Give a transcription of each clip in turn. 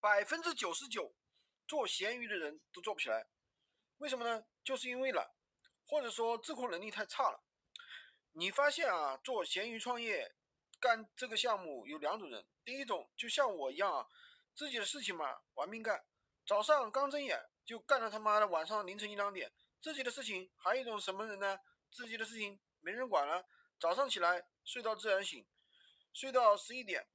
百分之九十九做闲鱼的人都做不起来，为什么呢？就是因为懒，或者说自控能力太差了。你发现啊，做闲鱼创业干这个项目有两种人，第一种就像我一样啊，自己的事情嘛玩命干，早上刚睁眼就干到他妈的晚上凌晨一两点，自己的事情。还有一种什么人呢？自己的事情没人管了，早上起来睡到自然醒，睡到十一点，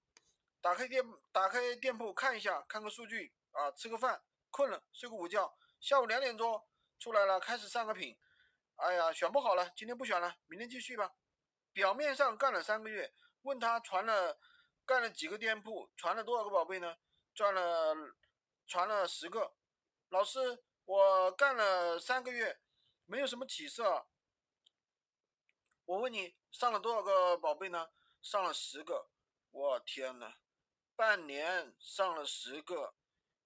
打开店打开店铺看一下，看个数据啊，吃个饭，困了睡个午觉，下午两点钟出来了，开始上个品。哎呀，选不好了，今天不选了，明天继续吧。表面上干了三个月，问他传了干了几个店铺，传了多少个宝贝呢？赚了传了十个。老师，我干了三个月，没有什么起色。我问你，上了多少个宝贝呢？上了十个。我天呐，半年上了十个，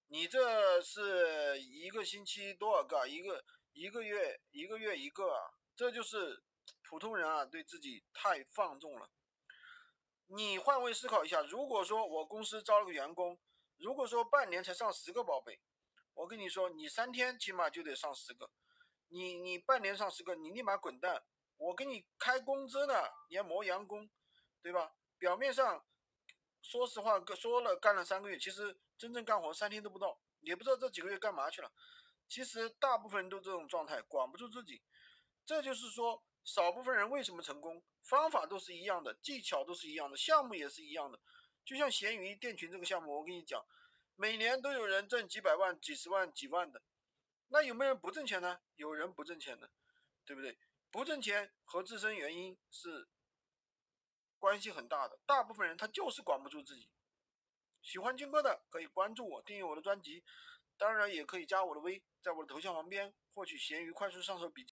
你这是一个星期多少个？一个。一个月一个月一个啊，这就是普通人啊，对自己太放纵了。你换位思考一下，如果说我公司招了个员工，如果说半年才上十个宝贝，我跟你说，你三天起码就得上十个，你你半年上十个，你立马滚蛋，我给你开工资呢，你还磨洋工，对吧？表面上说实话说了干了三个月，其实真正干活三天都不到，也不知道这几个月干嘛去了。其实大部分人都这种状态，管不住自己。这就是说，少部分人为什么成功？方法都是一样的，技巧都是一样的，项目也是一样的。就像闲鱼店群这个项目，我跟你讲，每年都有人挣几百万、几十万、几万的。那有没有人不挣钱呢？有人不挣钱的，对不对？不挣钱和自身原因是关系很大的。大部分人他就是管不住自己。喜欢军哥的可以关注我，订阅我的专辑。当然也可以加我的微，在我的头像旁边获取闲鱼快速上手笔记。